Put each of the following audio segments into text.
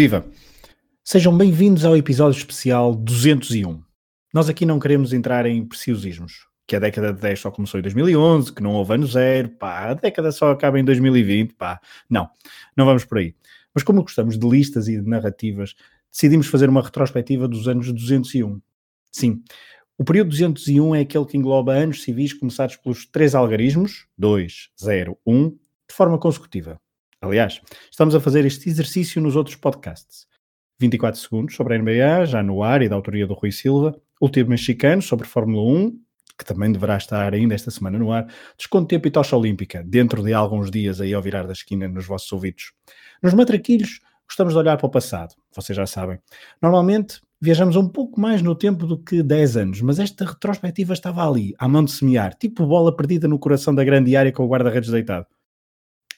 Viva! Sejam bem-vindos ao episódio especial 201. Nós aqui não queremos entrar em preciosismos, que a década de 10 só começou em 2011, que não houve ano zero, pá, a década só acaba em 2020, pá. Não, não vamos por aí. Mas como gostamos de listas e de narrativas, decidimos fazer uma retrospectiva dos anos 201. Sim, o período 201 é aquele que engloba anos civis começados pelos três algarismos, 2, 0, 1, de forma consecutiva. Aliás, estamos a fazer este exercício nos outros podcasts. 24 segundos sobre a NBA, já no ar e da autoria do Rui Silva. Último mexicano sobre Fórmula 1, que também deverá estar ainda esta semana no ar. Desconto tempo e tocha olímpica, dentro de alguns dias aí ao virar da esquina nos vossos ouvidos. Nos matraquilhos, gostamos de olhar para o passado, vocês já sabem. Normalmente, viajamos um pouco mais no tempo do que 10 anos, mas esta retrospectiva estava ali, à mão de semear, tipo bola perdida no coração da grande área com o guarda-redes deitado.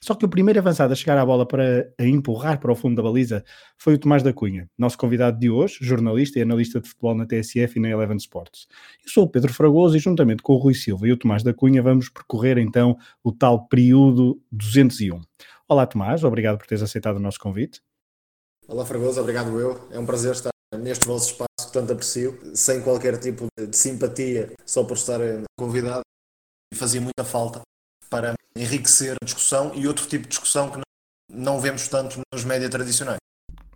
Só que o primeiro avançado a chegar à bola para a empurrar para o fundo da baliza foi o Tomás da Cunha, nosso convidado de hoje, jornalista e analista de futebol na TSF e na Eleven Sports. Eu sou o Pedro Fragoso e juntamente com o Rui Silva e o Tomás da Cunha vamos percorrer então o tal período 201. Olá Tomás, obrigado por teres aceitado o nosso convite. Olá Fragoso, obrigado eu. É um prazer estar neste vosso espaço que tanto aprecio, sem qualquer tipo de simpatia, só por estar convidado. Fazia muita falta para enriquecer a discussão e outro tipo de discussão que não vemos tanto nos média tradicionais.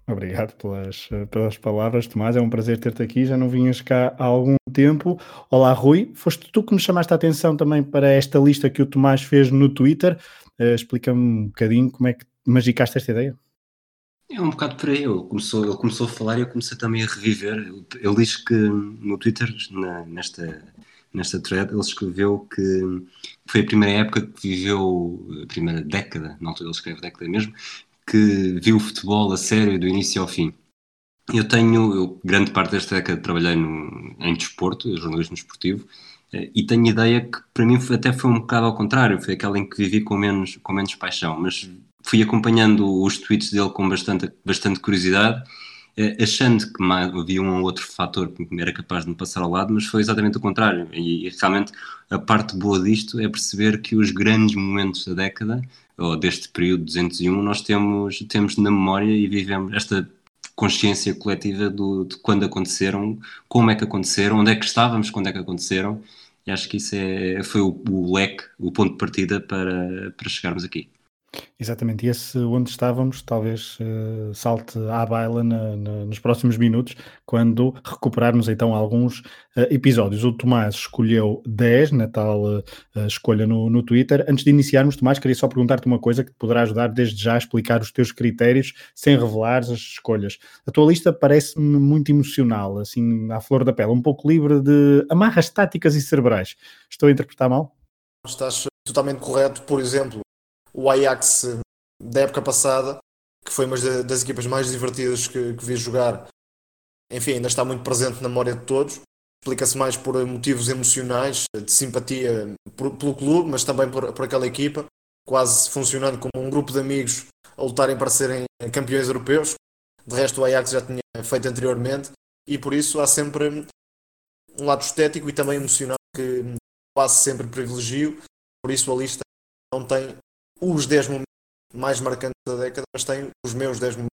Obrigado pelas, pelas palavras, Tomás. É um prazer ter-te aqui. Já não vinhas cá há algum tempo. Olá, Rui. Foste tu que me chamaste a atenção também para esta lista que o Tomás fez no Twitter. Uh, Explica-me um bocadinho como é que magicaste esta ideia. É um bocado por aí. Ele começou, ele começou a falar e eu comecei também a reviver. Ele diz que no Twitter, na, nesta nesta thread, ele escreveu que foi a primeira época que viveu, a primeira década, na altura ele escreve década mesmo, que viu o futebol a sério do início ao fim. Eu tenho, eu, grande parte desta década trabalhei no, em desporto, jornalismo esportivo, eh, e tenho ideia que para mim até foi um bocado ao contrário, foi aquela em que vivi com menos, com menos paixão, mas fui acompanhando os tweets dele com bastante, bastante curiosidade achando que havia um ou outro fator que era capaz de me passar ao lado, mas foi exatamente o contrário. E, e, realmente a parte boa disto é perceber que os grandes momentos da década, ou deste período 201, nós temos, temos na memória e vivemos esta consciência coletiva do, de quando aconteceram, como é que aconteceram, onde é que estávamos quando é que aconteceram. E acho que isso é, foi o, o leque, o ponto de partida para, para chegarmos aqui. Exatamente, e esse onde estávamos talvez uh, salte à baila na, na, nos próximos minutos, quando recuperarmos então alguns uh, episódios. O Tomás escolheu 10 na tal uh, escolha no, no Twitter. Antes de iniciarmos, Tomás, queria só perguntar-te uma coisa que te poderá ajudar desde já a explicar os teus critérios sem revelar as escolhas. A tua lista parece-me muito emocional, assim, à flor da pele, um pouco livre de amarras táticas e cerebrais. Estou a interpretar mal? Estás totalmente correto, por exemplo o Ajax da época passada, que foi uma das equipas mais divertidas que, que vi jogar, enfim, ainda está muito presente na memória de todos. Explica-se mais por motivos emocionais, de simpatia por, pelo clube, mas também por, por aquela equipa, quase funcionando como um grupo de amigos a lutarem para serem campeões europeus. De resto, o Ajax já tinha feito anteriormente, e por isso há sempre um lado estético e também emocional que quase sempre privilegio. Por isso, a lista não tem os 10 momentos mais marcantes da década, mas tenho os meus 10 momentos.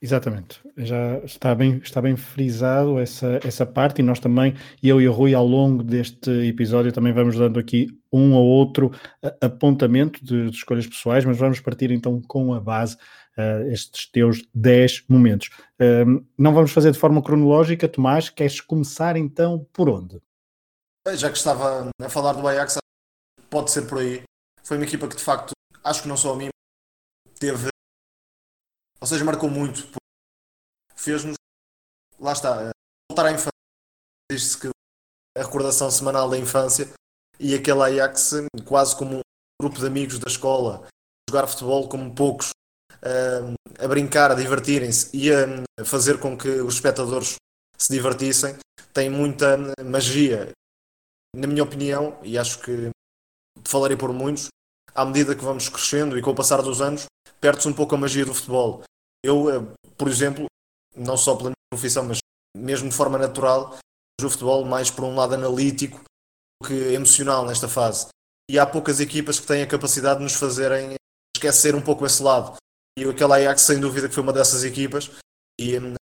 Exatamente, já está bem, está bem frisado essa, essa parte e nós também, eu e o Rui, ao longo deste episódio também vamos dando aqui um ou outro apontamento de, de escolhas pessoais, mas vamos partir então com a base, uh, estes teus 10 momentos. Uh, não vamos fazer de forma cronológica, Tomás, queres começar então por onde? Já que estava a falar do Ajax, pode ser por aí foi uma equipa que de facto, acho que não só a mim, teve, ou seja, marcou muito, fez-nos, lá está, voltar à infância. Diz-se que a recordação semanal da infância e aquele Ajax, quase como um grupo de amigos da escola, jogar futebol como poucos, a brincar, a divertirem-se e a fazer com que os espectadores se divertissem, tem muita magia. Na minha opinião, e acho que falarei por muitos, à medida que vamos crescendo e com o passar dos anos, perde-se um pouco a magia do futebol. Eu, eh, por exemplo, não só pela minha profissão, mas mesmo de forma natural, vejo o futebol mais por um lado analítico do que emocional nesta fase. E há poucas equipas que têm a capacidade de nos fazerem esquecer um pouco esse lado. e aquele Ajax sem dúvida que foi uma dessas equipas e hum,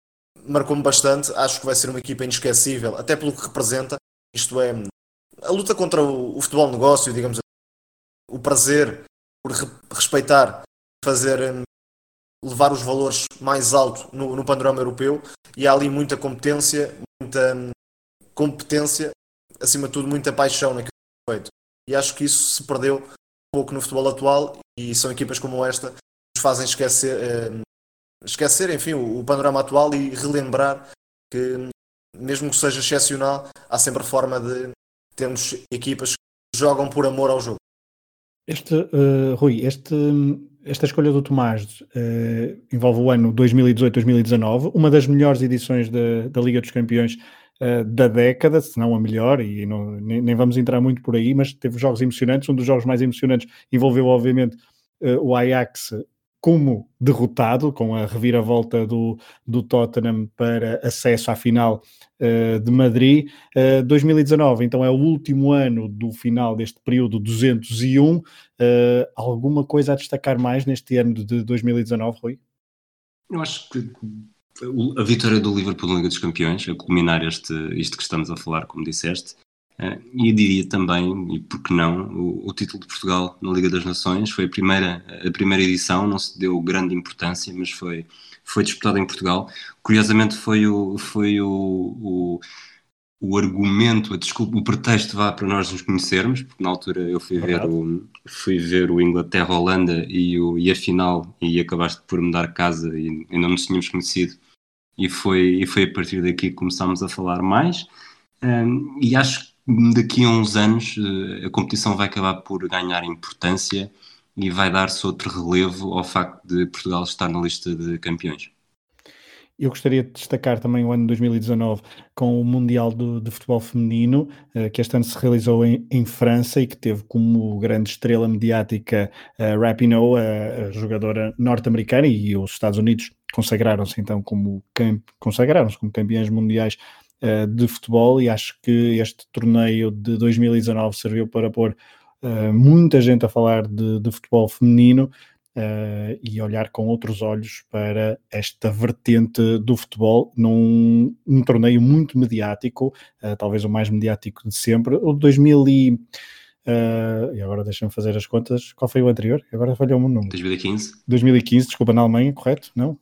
marcou-me bastante, acho que vai ser uma equipa inesquecível, até pelo que representa, isto é, a luta contra o, o futebol negócio, digamos o prazer por re respeitar, fazer hum, levar os valores mais alto no, no, panorama europeu e há ali muita competência, muita hum, competência, acima de tudo muita paixão naquilo que é feito. E acho que isso se perdeu um pouco no futebol atual e são equipas como esta que nos fazem esquecer, hum, esquecer enfim, o, o panorama atual e relembrar que mesmo que seja excepcional, há sempre forma de termos equipas que jogam por amor ao jogo. Este, uh, Rui, este, esta escolha do Tomás uh, envolve o ano 2018-2019, uma das melhores edições da, da Liga dos Campeões uh, da década, se não a melhor, e não, nem, nem, vamos entrar muito por aí, mas teve jogos emocionantes. Um dos jogos mais emocionantes envolveu, obviamente, o Ajax como derrotado, com a reviravolta do, do Tottenham para acesso à final uh, de Madrid. Uh, eh, 2019, então, é o último ano do final deste período 201. Uh, eh, alguma coisa a destacar mais neste ano de 2019, Rui? Eu acho que a vitória do Liverpool na Liga dos Campeões, a culminar este, isto que estamos a falar, como disseste, e diria também, e por que não, o, o, título de Portugal na Liga das Nações foi a primeira, a primeira edição, não se deu grande importância, mas foi, foi disputada em Portugal. Curiosamente foi o, foi o, o, o argumento, a desculpa, o pretexto vá para nós nos conhecermos, porque na altura eu fui ver o, fui ver o Inglaterra-Holanda e, o, e a final e acabaste por me dar casa e ainda não nos tínhamos conhecido e foi, e foi a partir daqui que começámos a falar mais. Um, e acho daqui a uns anos eh, a competição vai acabar por ganhar importância e vai dar-se outro relevo ao facto de Portugal estar na lista de campeões. Eu gostaria de destacar também o ano 2019 com o Mundial do, de Futebol Feminino, uh, que este ano se realizou em, em, França e que teve como grande estrela mediática uh, Rapinoe, a, a jogadora norte-americana, e os Estados Unidos consagraram-se então como, consagraram-se como campeões mundiais uh, de futebol e acho que este torneio de 2019 serviu para pôr uh, muita gente a falar de, de futebol feminino uh, e olhar com outros olhos para esta vertente do futebol num um torneio muito mediático, talvez o mais mediático de sempre. O 2000 e, Uh, e agora deixa-me fazer as contas. Qual foi o anterior? Agora falhou-me o número. 2015. 2015, desculpa, na Alemanha, correto? Não?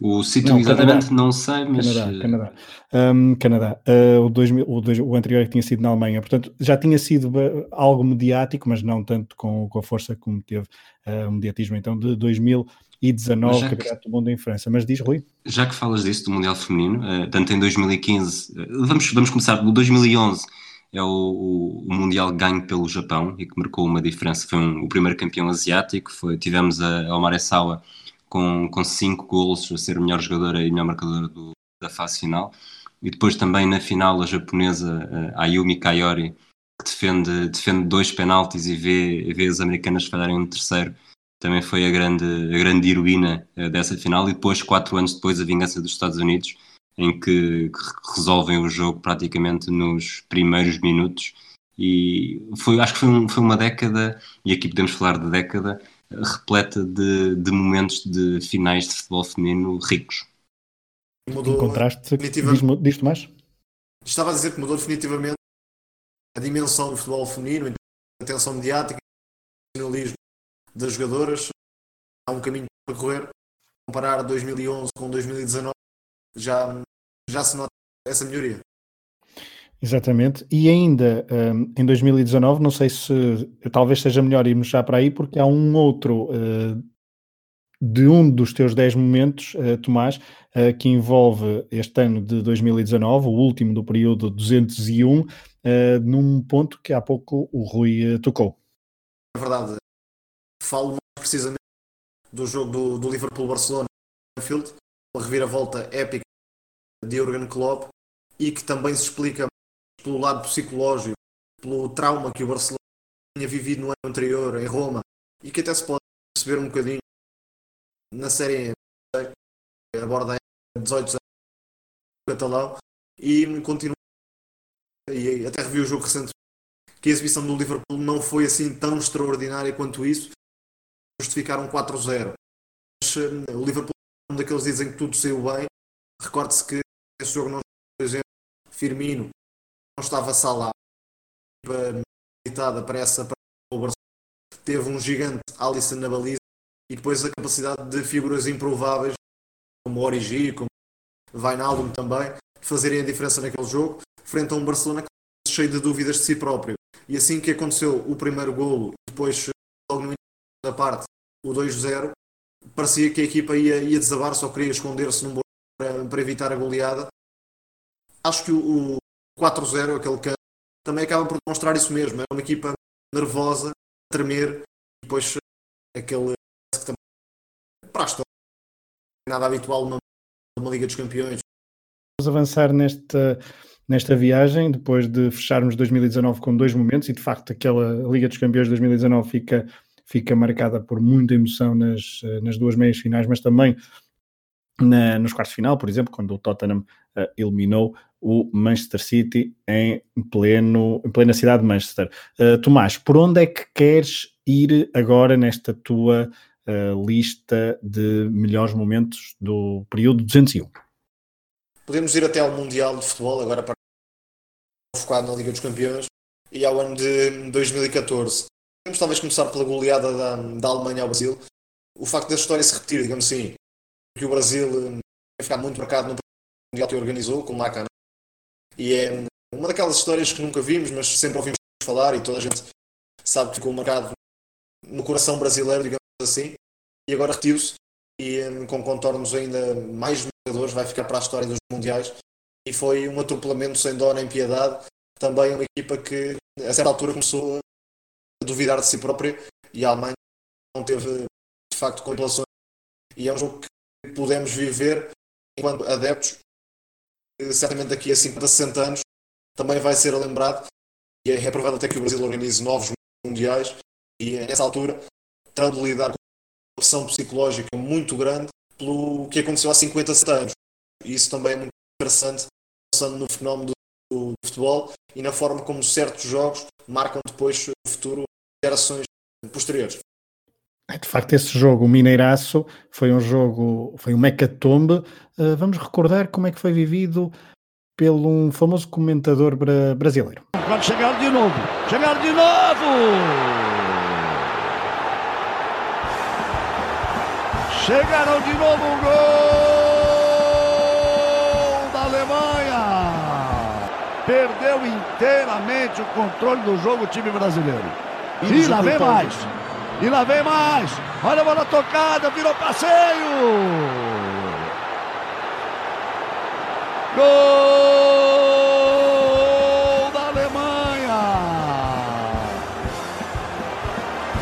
O sítio não, exatamente Canadá. não sei, mas. Canadá, eh, Canadá. Um, Canadá. Uh, o, 2000, o, dois, o anterior tinha sido na Alemanha, portanto já tinha sido algo mediático, mas não tanto com, com a força como teve uh, o mediatismo então de 2019, que... Campeonato do Mundo em França. Mas diz, Rui. Já que falas disso, do Mundial Feminino, uh, tanto em 2015, vamos, vamos começar, o 2011 é o, o, o, Mundial ganho pelo Japão e que marcou uma diferença. Foi um, o primeiro campeão asiático. Foi, tivemos a, a Omar Sawa com, com cinco gols, a ser a melhor jogadora e melhor marcadora do, da fase final. E depois também na final a japonesa a Ayumi Kayori, que defende, defende dois penaltis e vê, vê as americanas falharem um terceiro. Também foi a grande, a grande heroína uh, dessa final. E depois, quatro anos depois, a vingança dos Estados Unidos, em que, que resolvem o jogo praticamente nos primeiros minutos. E foi, acho que foi, um, foi uma década, e aqui podemos falar de década, repleta de, de momentos de finais de futebol feminino ricos. Mudou em contraste, diz-te diz mais? Estava a dizer que mudou definitivamente a dimensão do futebol feminino, a atenção mediática, o profissionalismo das jogadoras. Há um caminho para percorrer. Comparar 2011 com 2019, já, já se nota essa melhoria. Exatamente, e ainda um, em 2019, não sei se talvez seja melhor irmos já para aí, porque há um outro uh, de um dos teus 10 momentos, uh, Tomás, uh, que envolve este ano de 2019, o último do período 201, num ponto que há pouco o Rui tocou. É verdade, falo mais precisamente do jogo do, do Liverpool-Barcelona, uma reviravolta épica de Jurgen Klopp e que também se explica pelo lado psicológico, pelo trauma que o Barcelona tinha vivido no ano anterior em Roma e que até se pode perceber um bocadinho na série aborda 18 anos catalão e continua e até revi o jogo recente que a exibição do Liverpool não foi assim tão extraordinária quanto isso. Justificaram 4-0 mas eh, o Liverpool é um daqueles dizem que tudo saiu bem. Recorde-se que esse jogo não por exemplo, Firmino estava Salah limitada para essa para. Teve um gigante Alisson na baliza e depois a capacidade de figuras improváveis como Origi, como Vainaldum também, fazerem a diferença naquele jogo, frente a um Barcelona cheio de dúvidas de si próprio. E assim que aconteceu o primeiro golo, depois logo no início da parte, o 2-0, parecia que a equipa ia, ia desabar, só queria esconder-se num para, para evitar a goleada. Acho que o 4-0, aquele que também acaba por demonstrar isso mesmo. É uma equipa nervosa, tremer, e depois aquele que também para a história, nada habitual numa, Liga dos Campeões. Vamos avançar nesta, nesta viagem, depois de fecharmos 2019 com dois momentos, e de facto aquela Liga dos Campeões de 2019 fica, fica marcada por muita emoção nas, nas duas meias finais, mas também na, nos quartos de final, por exemplo, quando o Tottenham uh, eliminou o Manchester City em, pleno, em plena cidade de Manchester. Uh, Tomás, por onde é que queres ir agora nesta tua uh, lista de melhores momentos do período 201? Podemos ir até ao Mundial de Futebol, agora para focado na Liga dos Campeões, e ao ano de 2014. Podemos talvez começar pela goleada da, da Alemanha ao Brasil. O facto da história se repetir, digamos assim, que o Brasil vai ficar muito marcado no Mundial que organizou, com o Macan. E é uma daquelas histórias que nunca vimos, mas sempre ouvimos falar e toda a gente sabe que ficou marcado no coração brasileiro, digamos assim. E agora retiu-se e com contornos ainda mais jogadores vai ficar para a história dos Mundiais. E foi um atropelamento sem dó nem piedade. Também uma equipa que, a certa altura, começou a duvidar de si própria e a Alemanha não teve, de facto, contemplações. E é um jogo que podemos viver enquanto adeptos, certamente daqui a 50, 60 anos também vai ser lembrado e é provável até que o Brasil organize novos mundiais e nessa altura terá de lidar com uma pressão psicológica muito grande pelo que aconteceu há 50, 60 anos. E isso também é muito interessante pensando no fenómeno do, do futebol e na forma como certos jogos marcam depois o futuro gerações posteriores. É, de facto, esse jogo, o Mineiraço, foi um jogo, foi um mecatombe. Uh, vamos recordar como é que foi vivido pelo um famoso comentador bra brasileiro. Pode chegar de novo, chegar de novo! Chegaram de novo o gol da Alemanha! Perdeu inteiramente o controle do jogo o time brasileiro. E lá vem mais! E lá vem mais. Olha a bola tocada, virou passeio. Gol da Alemanha.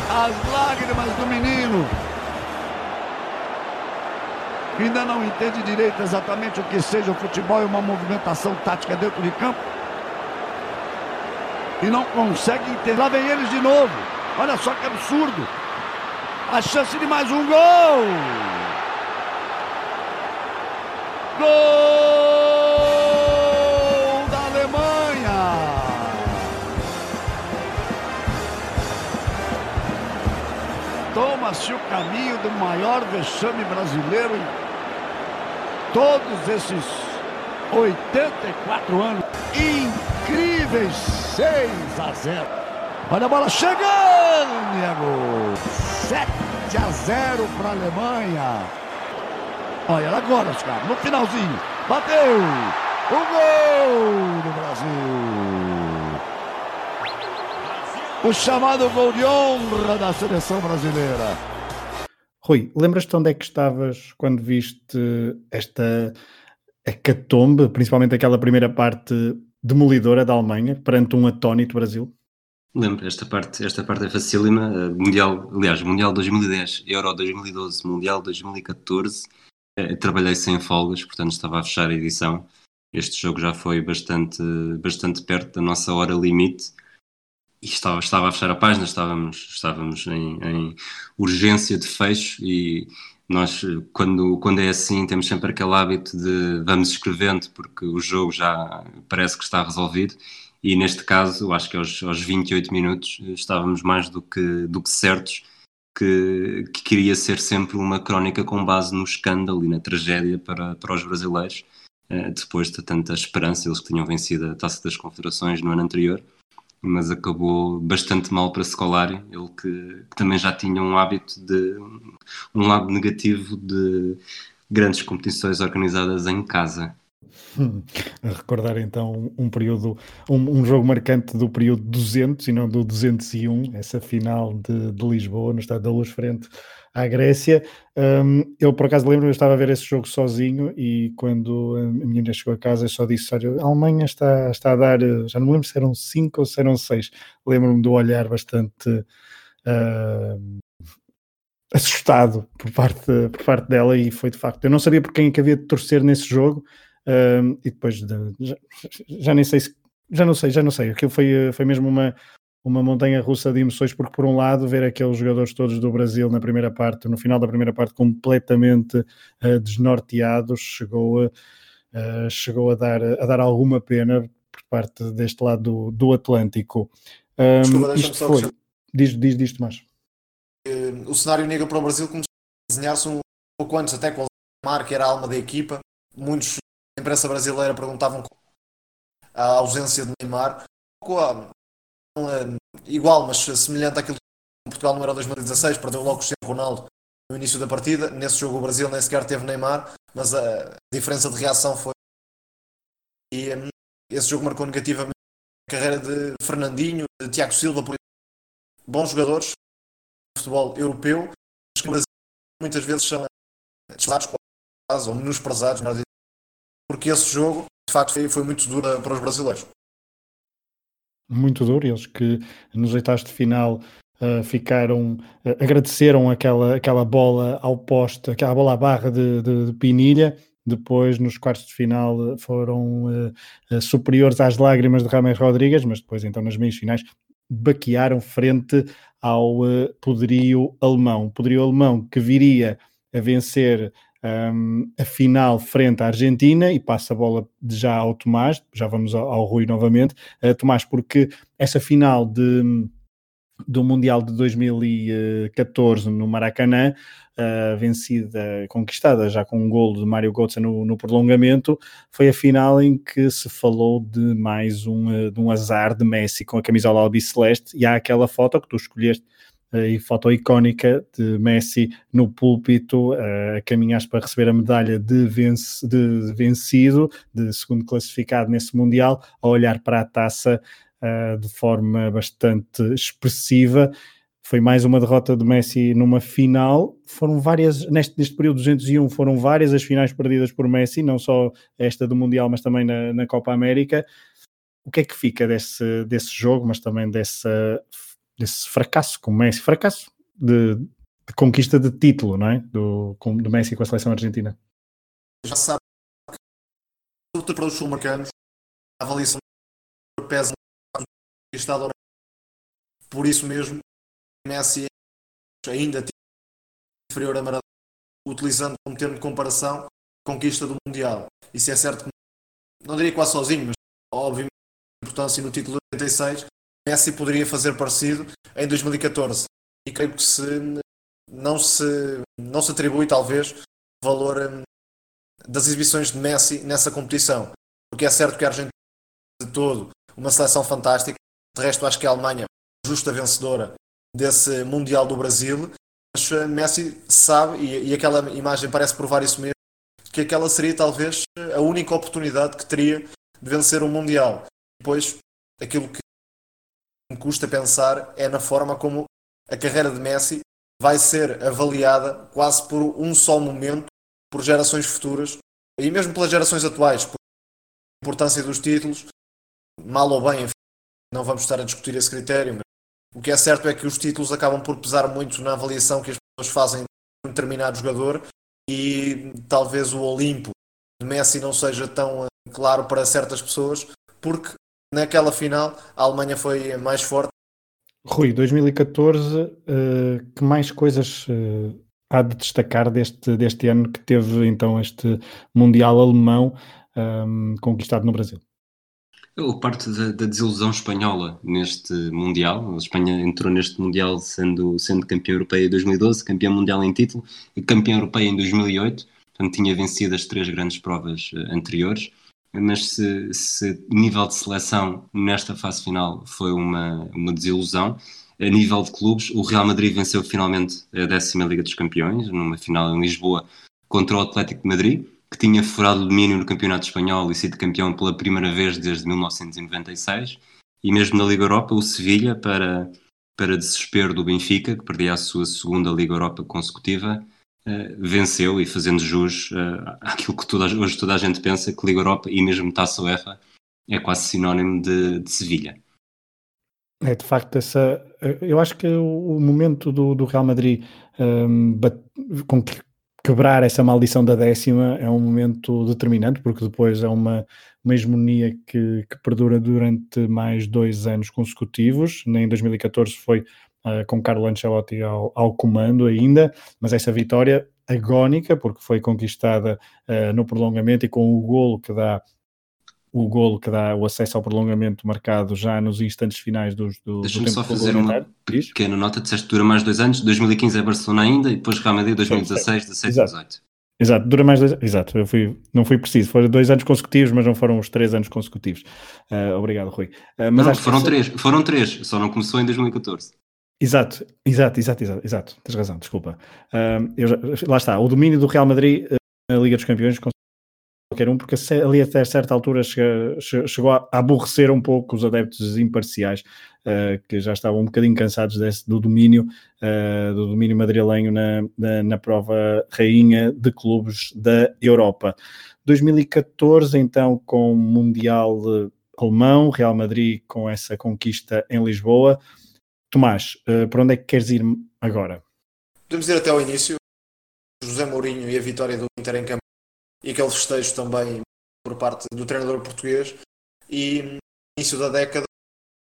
As lágrimas do menino. Ainda não entende direito exatamente o que seja o futebol e uma movimentação tática dentro de campo. E não consegue entender. Lá vem eles de novo. Olha só que absurdo. A chance de mais um gol. Gol da Alemanha. Toma-se o caminho do maior vexame brasileiro em todos esses 84 anos. Incríveis 6 a 0. Olha a bola chegando, Diego. 7 a 0 para a Alemanha. Olha agora, os caras, no finalzinho. Bateu. O gol do Brasil. O chamado gol de honra da seleção brasileira. Rui, lembras-te onde é que estavas quando viste esta hecatombe, principalmente aquela primeira parte demolidora da Alemanha, perante um atónito Brasil? Lembro, esta parte, esta parte é facílima. Uh, mundial, aliás, Mundial 2010, Euro 2012, Mundial 2014. Uh, trabalhei sem folgas, portanto estava a fechar a edição. Este jogo já foi bastante, bastante perto da nossa hora limite e estava, estava a fechar a página, estávamos, estávamos em, em urgência de fecho e nós, quando, quando é assim, temos sempre aquele hábito de vamos escrevendo porque o jogo já parece que está resolvido e neste caso, acho que aos, aos 28 minutos estávamos mais do que, do que certos que, que queria ser sempre uma crónica com base no escândalo e na tragédia para, para os brasileiros, uh, depois de tanta esperança, eles que tinham vencido a Taça das Confederações no ano anterior, mas acabou bastante mal para Scolari, ele que, que também já tinha um hábito de um lado negativo de grandes competições organizadas em casa. A recordar então um período, um, um, jogo marcante do período 200 e não do 201, essa final de, de Lisboa, no Estado da Luz, frente à Grécia. Um, eu, por acaso, lembro, eu estava a ver esse jogo sozinho e quando a menina chegou a casa, eu só disse: Olha, a Alemanha está, está a dar, já não me lembro se eram 5 ou se eram 6. Lembro-me do olhar bastante. Uh, assustado por parte, por parte dela e foi de facto. Eu não sabia por quem é que havia de torcer nesse jogo, Uh, e depois de, já, já, nem sei se, já não sei, já não sei. Aquilo foi, foi mesmo uma, uma montanha russa de emoções, porque por um lado, ver aqueles jogadores todos do Brasil na primeira parte, no final da primeira parte, completamente uh, desnorteados, chegou a, uh, chegou a dar, a dar alguma pena por parte deste lado do, do Atlântico. Um, Desculpa, isto foi. Diz, diz, diz Tomás. O cenário negro para o Brasil começou a desenhar-se um pouco antes, até com o Mar, que era a alma da equipa. Muitos a imprensa brasileira perguntavam a ausência de Neymar. Igual, mas semelhante àquilo que Portugal no Euro 2016, perdeu logo Cristiano Ronaldo no início da partida. Nesse jogo o Brasil nem sequer teve Neymar, mas a diferença de reação foi. E esse jogo marcou negativamente a carreira de Fernandinho, de Tiago Silva, por bons jogadores de futebol europeu, mas que Brasil muitas vezes são desleados ou menosprezados, porque esse jogo, de facto, foi, foi muito duro para os brasileiros. Muito duro, eles que nos oitavos de final uh, ficaram, uh, agradeceram aquela, aquela bola ao poste, aquela bola à barra de, de, de Pinilha, depois nos quartos de final foram uh, superiores às lágrimas de Rames Rodrigues, mas depois então nas meias finais baquearam frente ao poderio alemão. Poderio alemão que viria a vencer um, a final frente à Argentina e passa a bola já ao Tomás, já vamos ao, ao Rui novamente, uh, Tomás, porque essa final de, do Mundial de 2014 no Maracanã, uh, vencida, conquistada já com um gol de Mário Götze no, no, prolongamento, foi a final em que se falou de mais um, uh, de um azar de Messi com a camisola albiceleste. E há aquela foto que tu escolheste e foto icónica de Messi no púlpito a caminhar para receber a medalha de, de vencido, de segundo classificado nesse Mundial, a olhar para a taça uh, de forma bastante expressiva. Foi mais uma derrota de Messi numa final. Foram várias, neste, neste período 201, foram várias as finais perdidas por Messi, não só esta do Mundial, mas também na, na Copa América. O que é que fica desse, desse jogo, mas também dessa desse fracasso com o Messi, fracasso de, de, conquista de título, não é? Do, com, do Messi com a seleção argentina. Já sabe que para os sul-americanos a avaliação pesa estado por isso mesmo Messi é ainda inferior a Maradona utilizando como termo de comparação conquista do Mundial. Isso é certo que não diria quase sozinho, mas a importância no título de 86 Messi poderia fazer parecido em 2014. E creio que se não se, não se atribui, talvez, valor hum, das exibições de Messi nessa competição. Porque é certo que a Argentina de todo uma seleção fantástica. De resto, acho que a Alemanha é justa vencedora desse Mundial do Brasil. Mas hum, Messi sabe, e, e aquela imagem parece provar isso mesmo, que aquela seria talvez a única oportunidade que teria de vencer o Mundial. Depois, aquilo que me custa pensar é na forma como a carreira de Messi vai ser avaliada quase por um só momento por gerações futuras e mesmo pelas gerações atuais, por importância dos títulos, mal ou bem, enfim, não vamos estar a discutir esse critério, mas o que é certo é que os títulos acabam por pesar muito na avaliação que as pessoas fazem de um determinado jogador e talvez o Olimpo de Messi não seja tão eh, claro para certas pessoas, porque naquela final a Alemanha foi mais forte. Rui, 2014, uh, eh, que mais coisas uh, há de destacar deste, deste ano que teve então este Mundial Alemão um, ehm, conquistado no Brasil? Eu parto da, da, desilusão espanhola neste Mundial. A Espanha entrou neste Mundial sendo, sendo campeã europeia em 2012, campeã mundial em título e campeã europeia em 2008. Portanto, tinha vencido as três grandes provas uh, anteriores. Mas se, se nível de seleção nesta fase final foi uma, uma desilusão, a nível de clubes, o Real Madrid venceu finalmente a décima Liga dos Campeões, numa final em Lisboa contra o Atlético de Madrid que tinha furado o domínio no Campeonato Espanhol e sido campeão pela primeira vez desde 1996. E mesmo na Liga Europa, o Sevilha, para, para desespero do Benfica, que perdia a sua segunda Liga Europa consecutiva, venceu e fazendo jus uh, àquilo que toda, hoje toda a gente pensa, que Liga Europa e mesmo Taça UEFA é quase sinónimo de, de Sevilha. É de facto essa. Eh, eu acho que o momento do, do Real Madrid um, com que quebrar essa maldição da décima é um momento determinante, porque depois é uma, uma hegemonia que, que perdura durante mais dois anos consecutivos. Em 2014 foi uh, com Carlo Ancelotti ao, ao, comando ainda, mas essa vitória agónica, porque foi conquistada uh, no prolongamento e com o golo que dá o golo que dá o acesso ao prolongamento marcado já nos instantes finais dos, do, Deixa-me só fazer uma pequena nota, disseste que dura mais dois anos, 2015 é Barcelona ainda e depois Real Madrid 2016, 17 e 18. Exato, dura mais dois Exato, eu fui, não fui preciso, foram dois anos consecutivos, mas não foram os três anos consecutivos. Uh, obrigado, Rui. Uh, mas não, foram três, foram três, só não começou em 2014. Exato, exato, exato, exato, exato. tens razão, desculpa. Uh, eu, lá está, o domínio do Real Madrid na Liga dos Campeões qualquer um, porque ali até certa altura chegou, chegou a aborrecer um pouco os adeptos imparciais, uh, que já estavam um bocadinho cansados desse, do domínio, uh, do domínio madrilenho na, na, na, prova rainha de clubes da Europa. 2014, então, com o Mundial Alemão, Real Madrid com essa conquista em Lisboa. Tomás, uh, para onde é que queres ir agora? Podemos ir até ao início. José Mourinho e a vitória do Inter em campo e aquele festejo também por parte do treinador português. E no início da década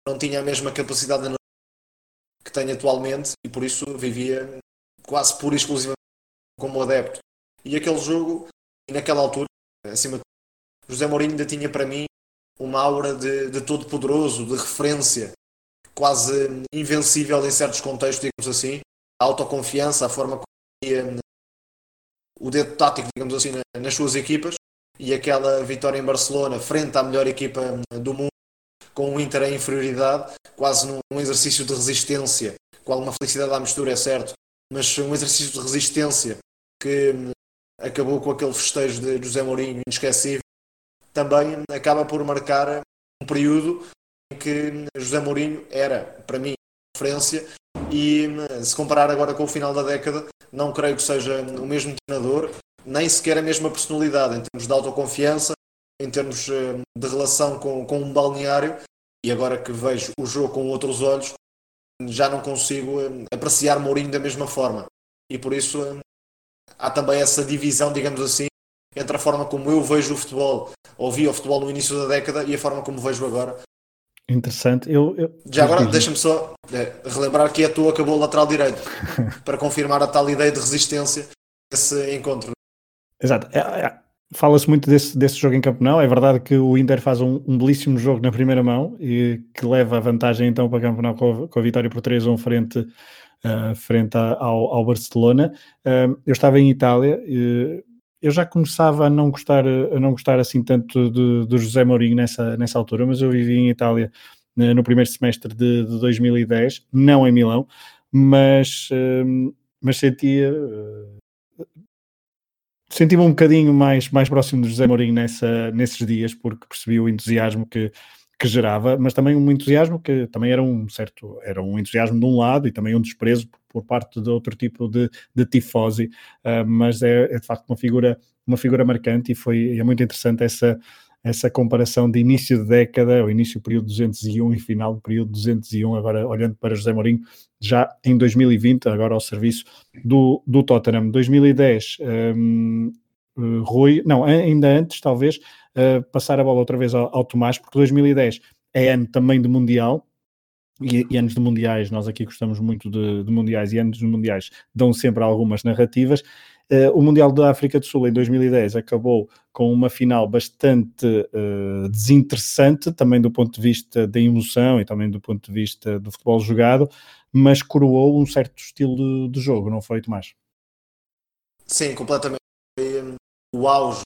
não tinha a mesma capacidade que tem atualmente e por isso vivia quase pura e exclusivamente como adepto. E aquele jogo, e naquela altura, acima de tudo, José Mourinho ainda tinha para mim uma aura de, de todo poderoso, de referência, quase invencível em certos contextos, digamos assim. A autoconfiança, a forma como ia o dedo tático, digamos assim, nas suas equipas e aquela vitória em Barcelona frente à melhor equipa do mundo, com o Inter em inferioridade, quase num exercício de resistência, com alguma felicidade à mistura, é certo, mas um exercício de resistência que hum, acabou com aquele festejo de José Mourinho inesquecível, também acaba por marcar um período que José Mourinho era, para mim, referência e se comparar agora com o final da década, não creio que seja o mesmo treinador, nem sequer a mesma personalidade, em termos de autoconfiança, em termos eh, de relação com, com um balneário. E agora que vejo o jogo com outros olhos, já não consigo eh, apreciar Mourinho da mesma forma. E por isso eh, há também essa divisão, digamos assim, entre a forma como eu vejo o futebol, ou vi o futebol no início da década, e a forma como vejo agora. Interessante. Eu, eu... Já agora, deixa-me só é, relembrar que é tu acabou o lateral direito para confirmar a tal ideia de resistência desse encontro. Exato. É, é, Fala-se muito desse, desse jogo em campo, não? É verdade que o Inter faz um, um, belíssimo jogo na primeira mão e que leva a vantagem então para campo não com, a, com a vitória por 3-1 frente, uh, frente ao, ao Barcelona. Uh, eu estava em Itália e eu já começava a não gostar, a não gostar assim tanto do, José Mourinho nessa, nessa altura, mas eu vivi em Itália uh, no primeiro semestre de, de, 2010, não em Milão, mas, mas sentia senti-me um bocadinho mais, mais próximo de José Mourinho nessa, nesses dias, porque percebi o entusiasmo que, que gerava, mas também um entusiasmo que também era um certo, era um entusiasmo de um lado e também um desprezo por, parte de outro tipo de, de tifosi, uh, mas é, é, de facto uma figura, uma figura marcante e foi é muito interessante essa, essa comparação de início de década, o início do período 201 e final do período 201, agora olhando para José Mourinho, já em 2020, agora ao serviço do, do Tottenham. 2010, um, uh, Rui, não, ainda antes, talvez, uh, passar a bola outra vez ao, ao Tomás, porque 2010 é ano também de Mundial, e, e, anos de mundiais, nós aqui gostamos muito de, de, mundiais, e anos de mundiais dão sempre algumas narrativas, Uh, o Mundial da África do Sul em 2010 acabou com uma final bastante uh, desinteressante, também do ponto de vista da emoção e também do ponto de vista do futebol jogado, mas coroou um certo estilo de, de jogo, não foi, Tomás? Sim, completamente. O auge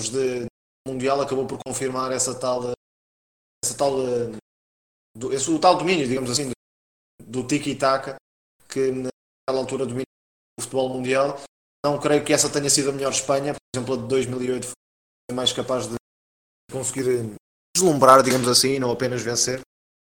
de Mundial acabou por confirmar essa tal, essa tal, do, esse, o tal domínio, digamos assim, do, do tiki-taka que naquela altura domina o futebol mundial. Não creio que essa tenha sido a melhor Espanha, por exemplo, a de 2008 foi mais capaz de conseguir deslumbrar, digamos assim, não apenas vencer.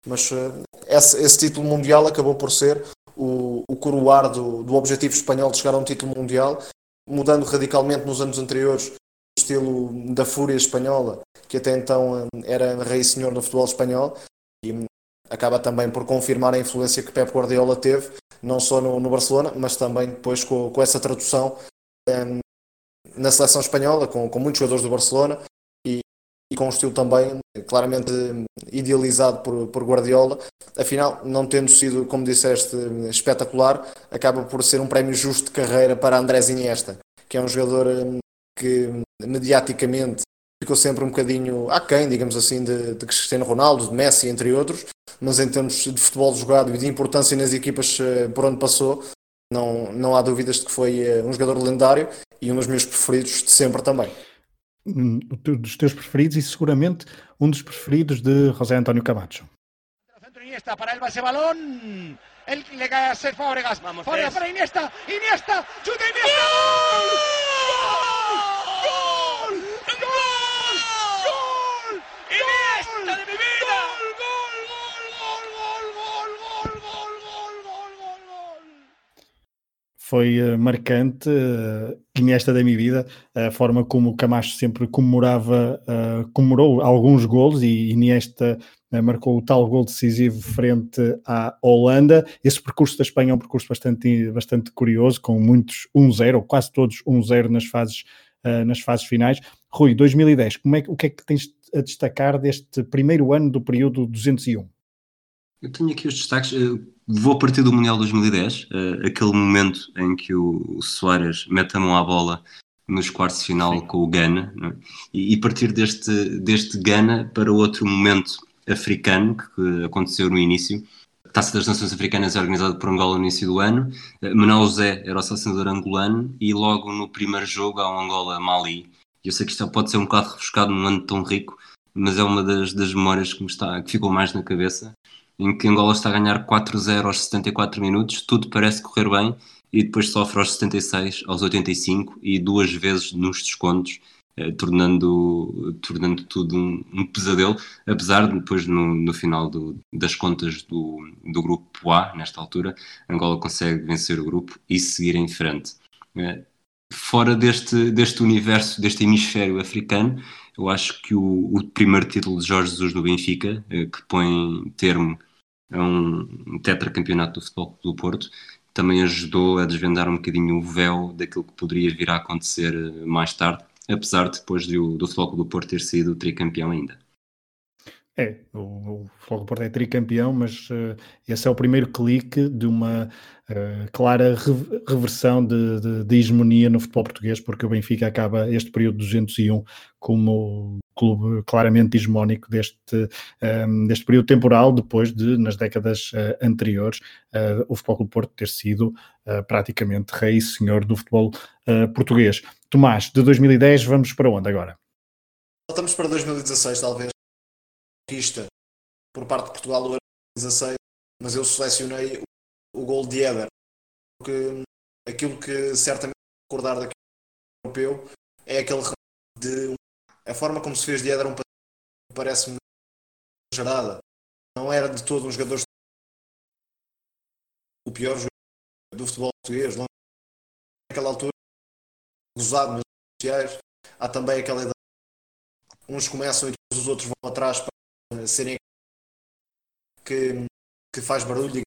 Mas uh, esse, esse, título mundial acabou por ser o, o coroar do, do objetivo espanhol de chegar a um título mundial, mudando radicalmente nos anos anteriores o estilo da fúria espanhola, que até então uh, era rei senhor no futebol espanhol, e acaba também por confirmar a influência que Pep Guardiola teve, não só no, no Barcelona, mas também depois com, com essa tradução um, na seleção espanhola, com, com muitos jogadores do Barcelona e, com um estilo também claramente idealizado por, por Guardiola. Afinal, não tendo sido, como disseste, espetacular, acaba por ser um prémio justo de carreira para Andrés Iniesta, que é um jogador hum, que mediaticamente ficou sempre um bocadinho aquém, digamos assim, de, de Cristiano Ronaldo, de Messi, entre outros, mas em termos de futebol jogado e de importância nas equipas eh, por onde passou, não, não há dúvidas de que foi eh, um jogador lendário e um dos meus preferidos de sempre também. Um dos teus preferidos e seguramente um dos preferidos de José António Camacho. Iniesta para él va ese balón. Él le cae a ser Fábregas. Vamos, Fábregas para Iniesta. Iniesta. Chuta Iniesta. ¡Gol! ¡Gol! ¡Gol! ¡Gol! ¡Iniesta de mi vida! ¡Gol! ¡Gol! ¡Gol! ¡Gol! ¡Gol! ¡Gol! ¡Gol! ¡Gol! ¡Gol! ¡Gol! Foi uh, marcante, uh, Iniesta da minha vida, a forma como o Camacho sempre comemorava, uh, comemorou alguns gols e Iniesta marcou o tal gol decisivo frente à Holanda. Esse percurso da Espanha é um percurso bastante, bastante curioso, com muitos 1-0, ou quase todos 1-0 nas fases nas fases finais. Rui, 2010, como é, o que é que tens a destacar deste primeiro ano do período 201? Eu tenho aqui os destaques. Vou partir do Mundial 2010, aquele momento em que o Soares mete a mão à bola nos quartos de final Sim. com o Ghana, é? e, partir deste, deste Ghana para outro momento africano que aconteceu no início, Taça das Nações Africanas é organizada por Angola no início do ano. Eh, José era o selecionador angolano e logo no primeiro jogo há o Angola-Mali. Eu sei que isto pode ser um bocado refrescado num ano tão rico, mas é uma das, das memórias que, me está, que ficou mais na cabeça, em que Angola está a ganhar 4-0 aos 74 minutos, tudo parece correr bem, e depois sofre aos 76, aos 85 e duas vezes nos descontos eh, tornando, tornando tudo um, um, pesadelo, apesar de depois no, no final do, das contas do, do grupo A, nesta altura, Angola consegue vencer o grupo e seguir em frente. Eh, fora deste, deste universo, deste hemisfério africano, eu acho que o, o primeiro título de Jorge Jesus no Benfica, eh, que põe termo a um tetracampeonato do Futebol do Porto, também ajudou a desvendar um bocadinho o véu daquilo que poderia vir a acontecer mais tarde apesar de depois do, do Futebol do Porto ter sido tricampeão ainda. É, o, o Futebol do Porto é tricampeão, mas uh, esse é o primeiro clique de uma uh, clara re reversão de, de, de, hegemonia no futebol português, porque o Benfica acaba este período 201 como clube claramente hegemónico deste, um, ehm, deste período temporal, depois de, nas décadas uh, anteriores, o Futebol do Porto ter sido praticamente rei e senhor do futebol português. Tomás, de 2010 vamos para onde agora? Voltamos para 2016, talvez conquista por parte de Portugal do 16, mas eu selecionei o, o gol de Éder, porque aquilo que certamente recordar daquele europeu é aquele de a forma como se fez de Éder um parece-me gerada. Não era de todo um jogador o pior jogador do futebol português. Naquela altura, gozado nas redes sociais, há também aquela ideia uns começam e os outros vão atrás para serem que, que faz barulho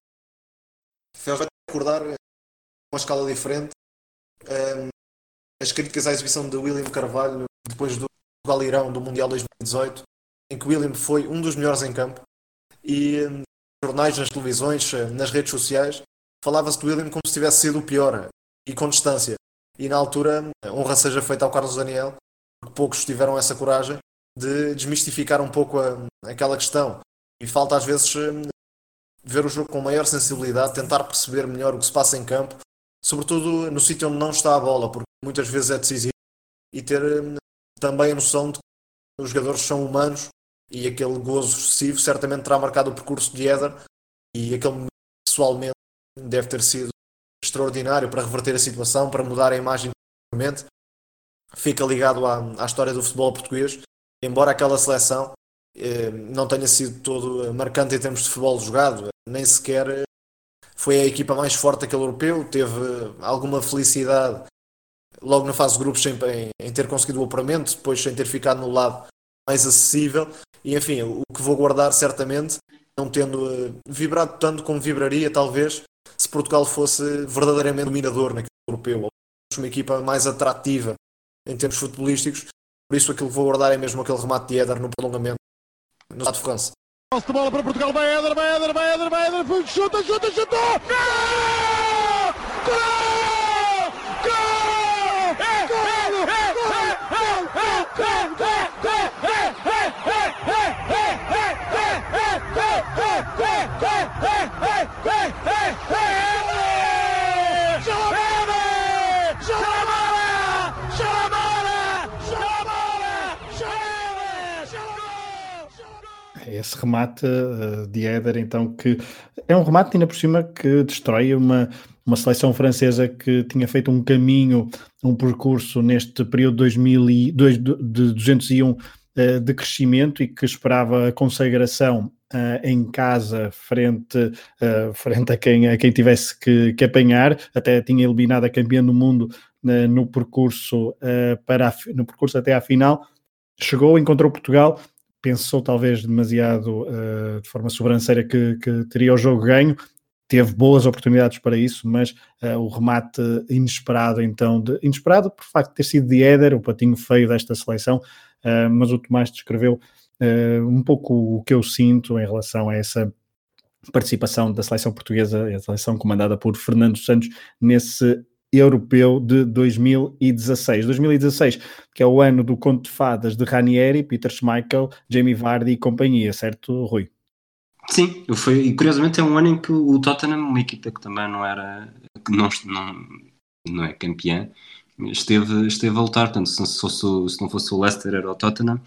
faz recordar uma escala diferente um, as críticas à exibição de William Carvalho depois do Galirão do Mundial 2018 em que William foi um dos melhores em campo e um, jornais, nas televisões, nas redes sociais falava-se de William como se tivesse sido o pior e com distância e na altura honra seja feita ao Carlos Daniel, porque poucos tiveram essa coragem de desmistificar um pouco a, aquela questão. E falta às vezes ver o jogo com maior sensibilidade, tentar perceber melhor o que se passa em campo, sobretudo no sítio onde não está a bola, porque muitas vezes é decisivo, e ter também a noção de que os jogadores são humanos e aquele gozo excessivo certamente terá marcado o percurso de Eder e aquele momento pessoalmente deve ter sido extraordinário para reverter a situação, para mudar a imagem completamente. Fica ligado à, à história do futebol português, embora aquela seleção eh, não tenha sido todo marcante em termos de futebol jogado, nem sequer eh, foi a equipa mais forte daquele europeu, teve alguma felicidade logo na fase de grupos em, em, ter conseguido o apuramento, depois sem ter ficado no lado mais acessível, e enfim, o que vou guardar certamente, não tendo uh, vibrado tanto como vibraria talvez se Portugal fosse verdadeiramente dominador naquele europeu, ou uma equipa mais atrativa em termos futebolísticos, por isso aquilo que vou guardar é mesmo aquele remate de Éder no prolongamento no Estado de França. Posse de bola para Portugal, vai Éder, vai Éder, vai Éder, vai Éder, chuta, chuta, chuta! Gol! Gol! Gol! Gol! Gol! Gol! Gol! Esse remate uh, de Éder, então, que é um remate ainda por cima que destrói uma, uma seleção francesa que tinha feito um caminho, um percurso neste período 2000 e, de 201 uh, de crescimento e que esperava a consagração uh, em casa frente, uh, frente a, quem, a quem tivesse que, que apanhar, até tinha eliminado a campeã do mundo uh, no, percurso, para a, no percurso até à final, chegou, encontrou Portugal, pensou talvez demasiado de forma sobranceira que, que teria o jogo ganho, teve boas oportunidades para isso, mas uh, o remate inesperado, então, de, inesperado por facto de ter sido de Éder, o patinho feio desta seleção, uh, mas o Tomás descreveu uh, um pouco o que eu sinto em relação a essa participação da seleção portuguesa, a seleção comandada por Fernando Santos, nesse europeu de 2016. 2016, que é o ano do conto de fadas de Ranieri, Peter Schmeichel, Jamie Vardy e companhia, certo, Rui? Sim, foi, e curiosamente é um ano em que o Tottenham, uma equipa que também não era, que não, não, não é campeã, esteve, esteve a lutar, tanto se, se, fosse, se não fosse o Leicester era o Tottenham,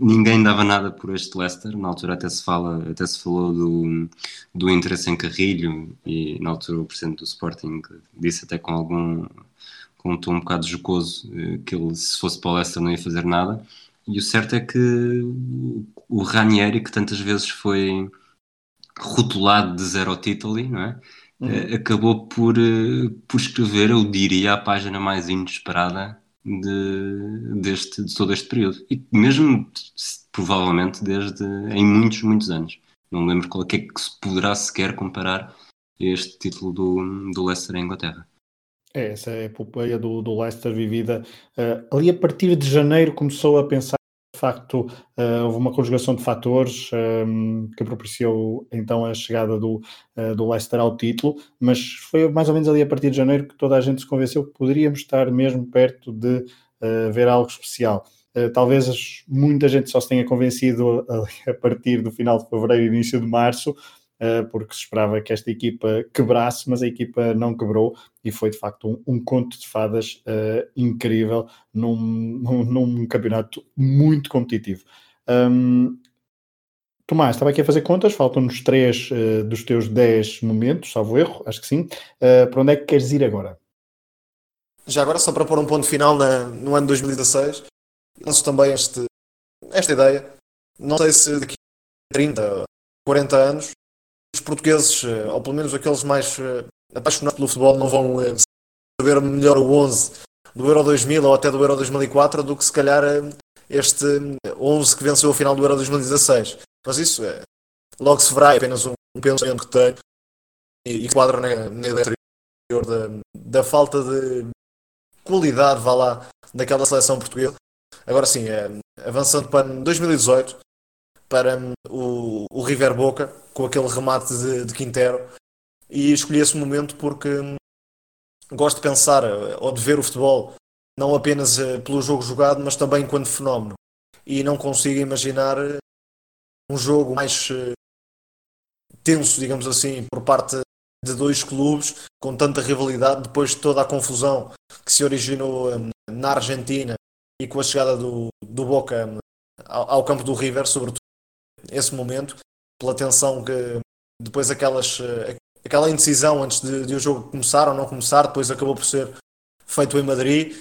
ninguém dava nada por este Leicester. Na altura até se fala, até se falou do, do interesse em Carrilho e na altura o presidente do Sporting disse até com algum com um tom um bocado jocoso eh, que ele se fosse para o Leicester não ia fazer nada. E o certo é que o Ranieri que tantas vezes foi rotulado de zero título, não é? Uhum. Eh, acabou por, eh, por escrever, eu diria, a página mais inesperada de, deste, de todo este período. E mesmo, provavelmente, desde em muitos, muitos anos. Não lembro qual é que se poderá sequer comparar este título do, do Leicester em Inglaterra. É, essa é a epopeia do, do Leicester vivida. Uh, ali a partir de janeiro começou a pensar facto uh, houve uma conjugação de fatores um, que propiciou então a chegada do, uh, do Leicester ao título, mas foi mais ou menos ali a partir de janeiro que toda a gente se convenceu que poderíamos estar mesmo perto de uh, ver algo especial. talvez muita gente só se tenha convencido a partir do final de fevereiro, início de março, eh, porque se esperava que esta equipa quebrasse, mas a equipa não quebrou e foi de facto um, um conto de fadas uh, incrível num, num, num, campeonato muito competitivo. Um, Tomás, estava aqui a fazer contas, faltam-nos três uh, dos teus dez momentos, salvo erro, acho que sim. Uh, para onde é que queres ir agora? Já agora, só para pôr um ponto final na, no ano 2016, lanço também este, esta ideia. Não sei se daqui a 30, 40 anos os portugueses, eh, ou pelo menos aqueles mais eh, apaixonados pelo futebol, não vão eh, saber melhor o 11 do Euro 2000 ou até do Euro 2004 do que se calhar este 11 que venceu a final do Euro 2016. Mas isso é, logo se verá, é apenas um, pensamento que tenho e, e quadra na, na ideia anterior da, da falta de qualidade, vá lá, daquela seleção portuguesa. Agora sim, é, avançando para 2018, para o, o River Boca, com aquele remate de, de Quintero, e escolhi esse momento porque gosto de pensar eh, ou de ver o futebol não apenas eh, pelo jogo jogado, mas também enquanto fenómeno. E não consigo imaginar eh, um jogo mais tenso, digamos assim, por parte de dois clubes com tanta rivalidade depois de toda a confusão que se originou eh, na Argentina e com a chegada do, do Boca eh, ao, ao campo do River, sobretudo esse momento, pela tensão que depois aquelas, eh, aquela indecisão antes de, de o jogo começar ou não começar, depois acabou por ser feito em Madrid,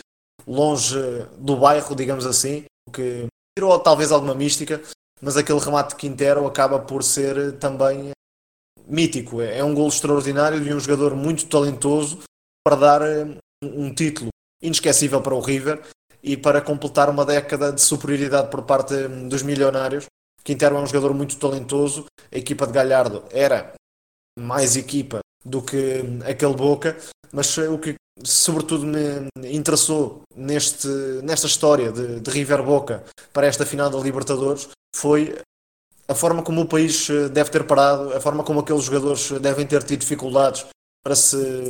longe do bairro, digamos assim, que tirou talvez alguma mística, mas aquele remate de Quintero acaba por ser também mítico. É é um gol extraordinário de um jogador muito talentoso para dar eh, um título inesquecível para o River e para completar uma década de superioridade por parte eh, dos milionários. Quintero é um jogador muito talentoso. A equipa de Galhardo era mais equipa do que aquele Boca, mas o que sobretudo me interessou neste, nesta história de, de River Boca para esta final da Libertadores foi a forma como o país eh, deve ter parado, a forma como aqueles jogadores devem ter tido dificuldades para se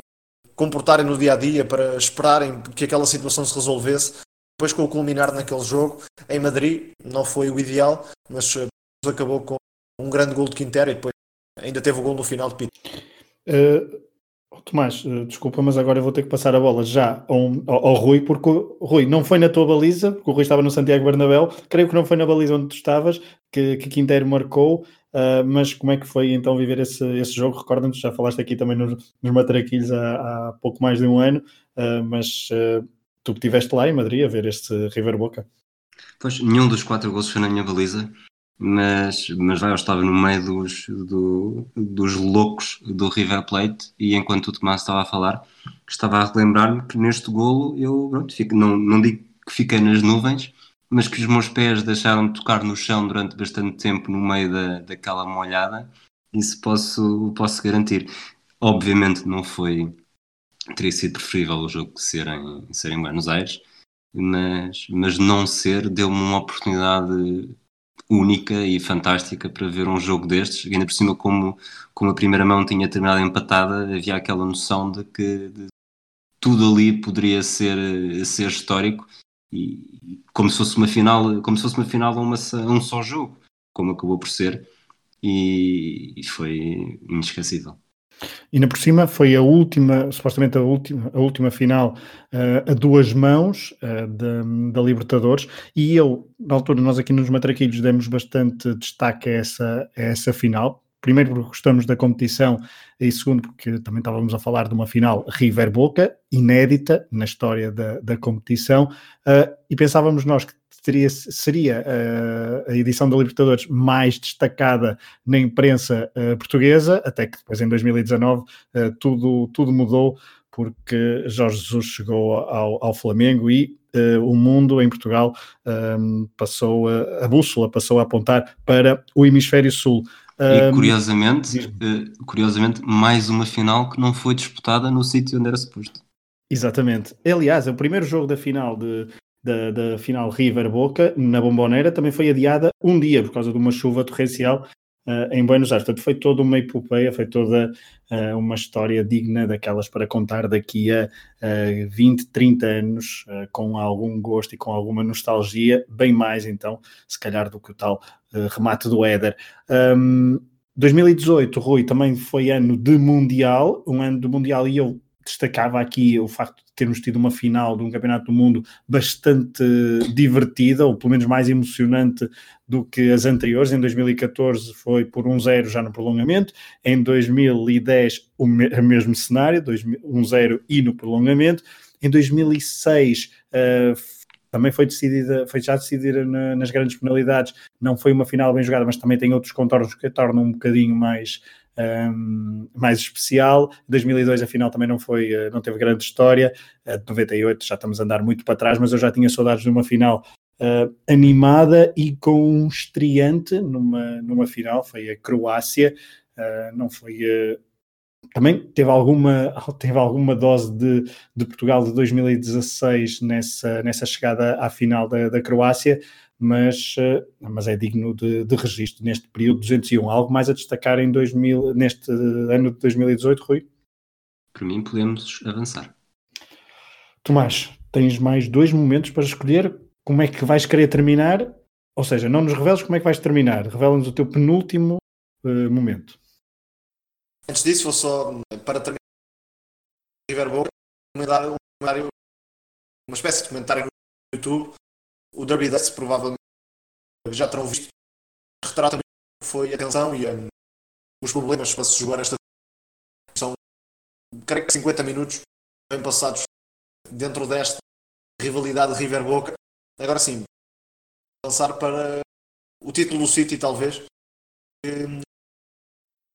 comportarem no dia a dia, para esperarem que aquela situação se resolvesse. Depois, com o culminar naquele jogo em Madrid, não foi o ideal, mas eh, acabou com um grande gol de Quintero e depois ainda teve o gol no final de Pito. Uh, Tomás, uh, desculpa, mas agora eu vou ter que passar a bola já ao, ao, ao Rui, porque Rui não foi na tua baliza, porque o Rui estava no Santiago Bernabéu, creio que não foi na baliza onde tu estavas, que, que Quinteiro marcou, uh, mas como é que foi então viver esse, esse jogo? Recorda-nos, já falaste aqui também nos, nos Matraquilhos há, há pouco mais de um ano, mas tu que estiveste lá em Madrid a ver este River Boca. Pois, nenhum dos quatro gols foi na minha baliza, mas, mas vai, eu estava no meio dos, do, dos loucos do River Plate e enquanto o Tomás estava a falar, estava a relembrar-me que neste golo eu pronto, fico, não, não digo que fiquei nas nuvens, mas que os meus pés deixaram de tocar no chão durante bastante tempo no meio da, daquela molhada, isso posso, posso garantir. Obviamente não foi, teria sido preferível o jogo ser em, ser em Buenos Aires, mas, mas não ser deu-me uma oportunidade única e fantástica para ver um jogo destes, e ainda por cima como, como a primeira mão tinha terminado empatada, havia aquela noção de que de, tudo ali poderia ser, ser histórico e como se fosse uma final, como se fosse uma final a, uma, um só jogo, como acabou por ser, e, e foi inesquecível. Na por cima foi a última, supostamente a última, a última final uh, a duas mãos uh, da, Libertadores. E eu, na altura, nós aqui nos Matraquilhos demos bastante destaque a essa, a essa final. Primeiro porque gostamos da competição e segundo porque também estávamos a falar de uma final River Boca, inédita na história da, da competição, uh, e pensávamos nós que teria, seria uh, a edição da Libertadores mais destacada na imprensa uh, portuguesa, até que depois em 2019 uh, tudo, tudo mudou porque Jorge Jesus chegou ao, ao Flamengo e o mundo em Portugal um, passou a, a bússola passou a apontar para o hemisfério sul. E curiosamente, curiosamente, mais uma final que não foi disputada no sítio onde era suposto. Exatamente. Aliás, o primeiro jogo da final de, da, da final River Boca na Bomboneira também foi adiada um dia por causa de uma chuva torrencial uh, em Buenos Aires. Portanto, foi toda uma epopeia, foi toda uh, uma história digna daquelas para contar daqui a uh, 20, 30 anos, uh, com algum gosto e com alguma nostalgia, bem mais então, se calhar, do que o tal remate do Éder. Um, 2018, Rui, também foi ano de Mundial, um ano de Mundial, e eu destacava aqui o facto de termos tido uma final de um campeonato do mundo bastante divertida, ou pelo menos mais emocionante do que as anteriores. Em 2014 foi por 1-0 já no prolongamento, em 2010 o mesmo cenário, 1-0 e no prolongamento. Em 2006 uh, também foi decidida, foi já decidida na, nas grandes penalidades. Não foi uma final bem jogada, mas também tem outros contornos que a tornam um bocadinho mais um, mais especial. 2002 a final também não foi, eh, não teve grande história. De 98 já estamos a andar muito para trás, mas eu já tinha saudades de uma final uh, animada e com um estreante numa, numa final, foi a Croácia. Uh, não foi também teve alguma, teve alguma dose de, de Portugal de 2016 nessa, nessa chegada à final da, da Croácia, mas, eh, mas é digno de, de registro neste período 201. Algo mais a destacar em 2000, neste ano de 2018, Rui? Para mim, podemos avançar. Tomás, tens mais dois momentos para escolher como é que vais querer terminar, ou seja, não nos reveles como é que vais terminar, revela-nos o teu penúltimo uh, momento. Antes disso, vou só, para terminar, um comentário, uma espécie de comentário no YouTube, o Dust, provavelmente já terão visto, retrata foi a tensão e um, os problemas para se jogar esta são, creio que 50 minutos bem passados dentro desta rivalidade River Boca. Agora sim, lançar para o título do City, talvez,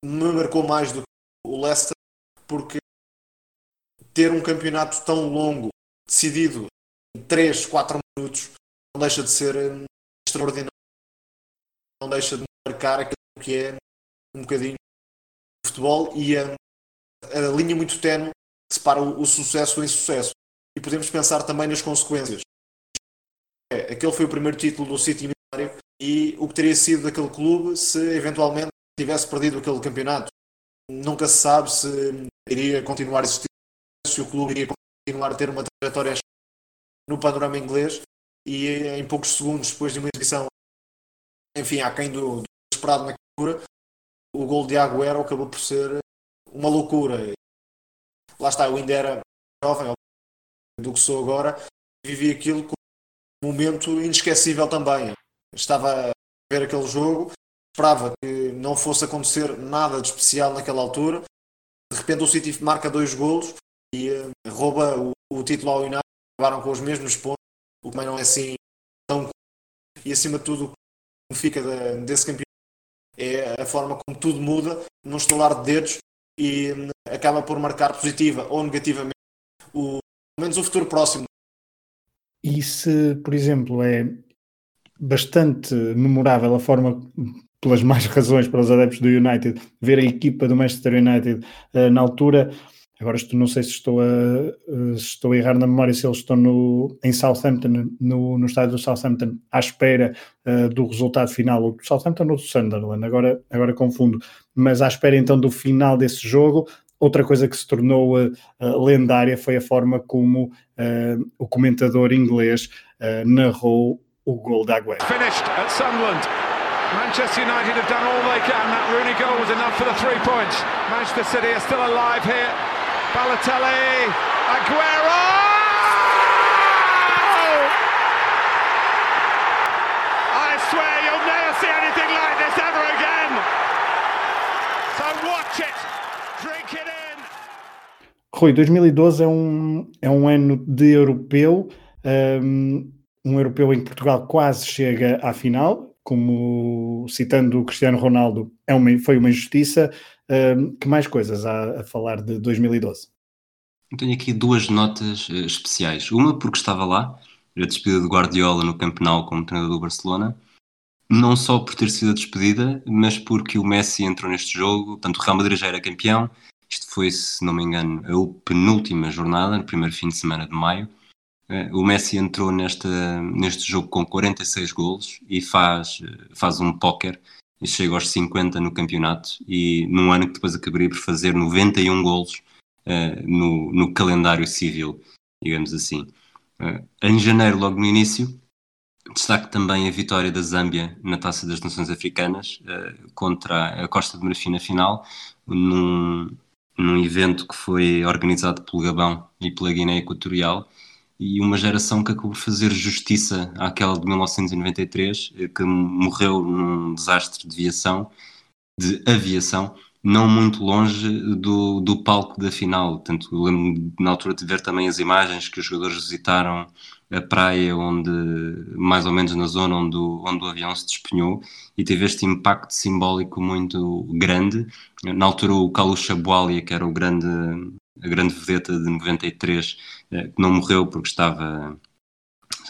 me marcou mais do que o Leicester, porque ter um campeonato tão longo, decidido em 3, 4 minutos, não deixa de ser hum, extraordinário. Não deixa de marcar aquilo que é um bocadinho o futebol e a, a linha muito tenue que separa o, o sucesso do insucesso. E podemos pensar também nas consequências. É, aquele foi o primeiro título do City milionário e o que teria sido daquele clube se eventualmente tivesse perdido aquele campeonato. Nunca se sabe se iria continuar a existir, se o clube iria continuar a ter uma trajetória no panorama inglês e em poucos segundos depois de uma exibição, enfim, aquém do, do esperado na altura, o gol de Agüero acabou por ser uma loucura. Lá está, eu ainda era jovem do que sou agora, vivi aquilo como um momento inesquecível também. Estava a ver aquele jogo, esperava que não fosse acontecer nada de especial naquela altura. De repente o City marca dois golos e uh, rouba o, o título ao United, acabaram com os mesmos pontos, o que não é assim tão e acima de tudo o que fica desse campeonato é a forma como tudo muda num estalar de dedos e hum, acaba por marcar positiva ou negativamente o, pelo menos o futuro próximo. E se, por exemplo, é bastante memorável a forma, pelas mais razões para os adeptos do United, ver a equipa do Manchester United uh, na altura Agora estou, não sei se estou a, se estou a errar na memória se eles estão no, em Southampton, no, no estádio do Southampton, à espera uh, do resultado final, ou do Southampton ou do Sunderland, agora, agora confundo, mas à espera então do final desse jogo. Outra coisa que se tornou uh, lendária foi a forma como o comentador inglês narrou o gol da Agüero. Finished at Sunderland. Manchester United have done all they can. That Rooney goal was enough for the three points. Manchester City are still alive here. Balotelli, Aguero! I swear you'll never see anything like this ever again. So watch it, drink it in. Rui, 2012 é um, é um ano de europeu, um, um europeu em que Portugal quase chega à final, como citando o Cristiano Ronaldo, é uma, foi uma injustiça. Que mais coisas há a falar de 2012? Tenho aqui duas notas uh, especiais. Uma porque estava lá, a despedida de Guardiola no Camp Nou como treinador do Barcelona. Não só por ter sido a despedida, mas porque o Messi entrou neste jogo. Portanto, o Real Madrid já era campeão. Isto foi, se não me engano, a penúltima jornada, no primeiro fim de semana de maio. Uh, o Messi entrou nesta, neste jogo com 46 golos e faz, uh, faz um póquer e chega aos 50 no campeonato e num ano que depois acabaria por fazer 91 golos uh, no, no, calendário civil, digamos assim. Uh, em janeiro, logo no início, destaque também a vitória da Zâmbia na Taça das Nações Africanas uh, contra a Costa de Marfim na final, num, num evento que foi organizado pelo Gabão e pela Guiné Equatorial e uma geração que acabou por fazer justiça àquela de 1993, eh, que morreu num desastre de aviação, de aviação, não muito longe do, do palco da final. Lembro na altura de ver também as imagens que os jogadores visitaram a praia onde, mais ou menos na zona onde o, onde o avião se despenhou e teve este impacto simbólico muito grande. Na altura o Kalusha Boalia, que era o grande a grande vedeta de 93, eh, que não morreu porque estava,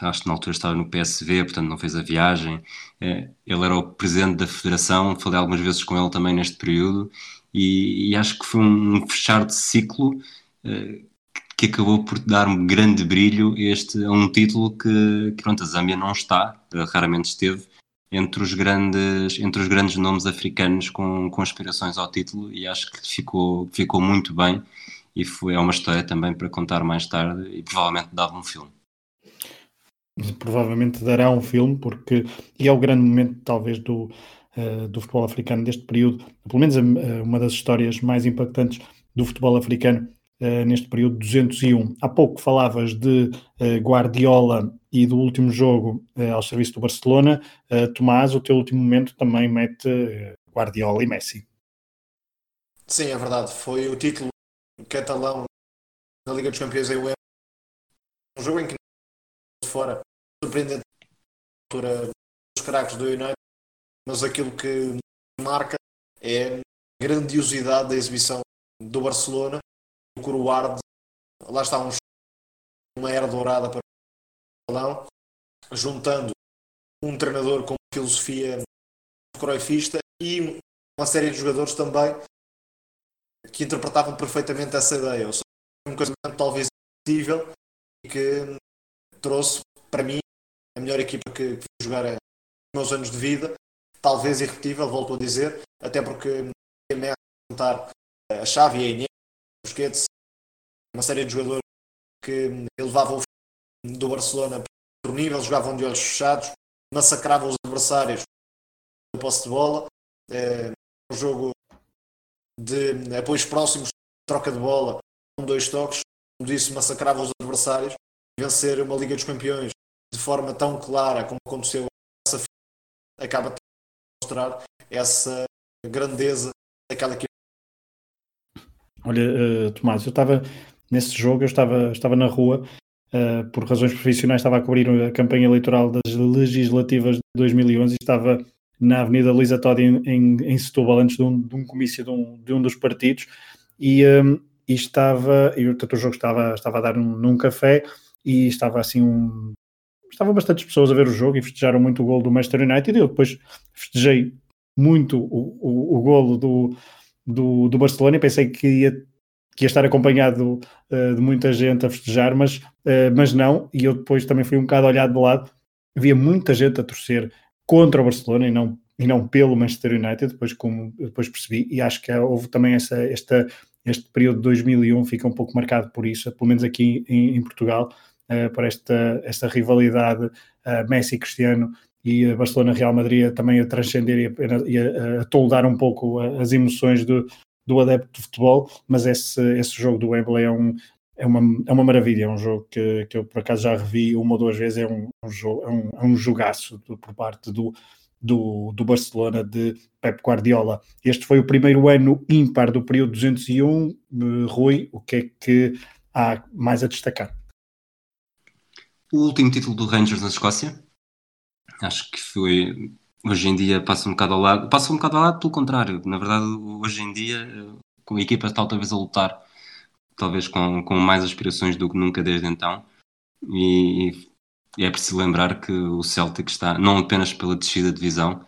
acho que na altura estava no PSV, portanto não fez a viagem. Eh, ele era o presidente da federação, falei algumas vezes com ele também neste período, e, e acho que foi um fechar de ciclo eh, que acabou por dar um grande brilho este, a um título que, que pronto, a Zâmbia não está, raramente esteve, entre os grandes, entre os grandes nomes africanos com, com aspirações ao título e acho que ficou, ficou muito bem e foi, é uma história também para contar mais tarde e provavelmente dava um filme. Provavelmente dará um filme, porque e é o grande momento, talvez, do, uh, do futebol africano deste período, pelo menos uh, uma das histórias mais impactantes do futebol africano uh, neste período 201. Há pouco falavas de Guardiola e do último jogo ao serviço do Barcelona. Tomás, o teu último momento também mete Guardiola e Messi. Sim, é verdade. Foi o título catalão da Liga dos Campeões em Wembley. Um jogo em que fora, surpreendente. Altura dos craques do United, mas aquilo que marca é a grandiosidade da exibição do Barcelona, o coroar de, lá está um, uma era dourada para o balão, juntando um treinador com filosofia croifista e uma série de jogadores também que interpretavam perfeitamente essa ideia. Ou seja, um casamento talvez possível e que trouxe para mim a melhor equipa que, que fui jogar nos meus anos de vida, talvez irrepetível, volto a dizer, até porque a juntar a Xavi, a Inês, Busquets, uma série de jogadores que elevavam o do Barcelona outro nível, jogavam de olhos fechados, massacravam os adversários no posse de bola. É, um jogo de apoios próximos, troca de bola, com dois toques, como disse, massacrava os adversários. Vencer uma Liga dos Campeões de forma tão clara como aconteceu essa acaba de mostrar essa grandeza daquela equipa. Olha, uh, Tomás, eu estava nesse jogo, eu estava, estava na rua, uh, por razões profissionais, estava a cobrir a campanha eleitoral das legislativas de 2011 e estava na Avenida Luísa Todi em, em, em, Setúbal, antes de um, de um comício de um, de um, dos partidos, e, um, e estava, e o jogo estava, estava a dar num, num café, e estava assim um... Estavam bastantes pessoas a ver o jogo e festejaram muito o gol do Manchester United, e eu depois festejei muito o, o, o golo do, do, do Barcelona e pensei que ia que ia estar acompanhado uh, de muita gente a festejar, mas, uh, mas não, e eu depois também fui um bocado olhado de lado, havia muita gente a torcer contra o Barcelona e não, e não pelo Manchester United, depois, como depois percebi, e acho que houve também essa, esta, este período de 2001 fica um pouco marcado por isso, pelo menos aqui em, em Portugal, uh, por esta, esta rivalidade uh, Messi-Cristiano e Barcelona-Real Madrid também a transcender e a, e a, a toldar um pouco as emoções do, do adepto de futebol, mas esse, esse jogo do Wembley é um, é uma, é uma maravilha, é um jogo que, que eu por acaso já revi uma ou duas vezes, é um, um, jogo, é um, é um jogaço do, por parte do, do, do Barcelona de Pep Guardiola. Este foi o primeiro ano ímpar do período 201. Rui, o que é que há mais a destacar? O último título do Rangers na Escócia. Acho que foi. Hoje em dia passa um bocado ao lado. Passa um bocado ao lado, pelo contrário. Na verdade, hoje em dia, com a equipa está talvez a lutar talvez com, com mais aspirações do que nunca desde então. E, e é preciso lembrar que o Celtic está, não apenas pela descida de divisão,